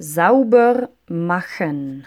sauber machen.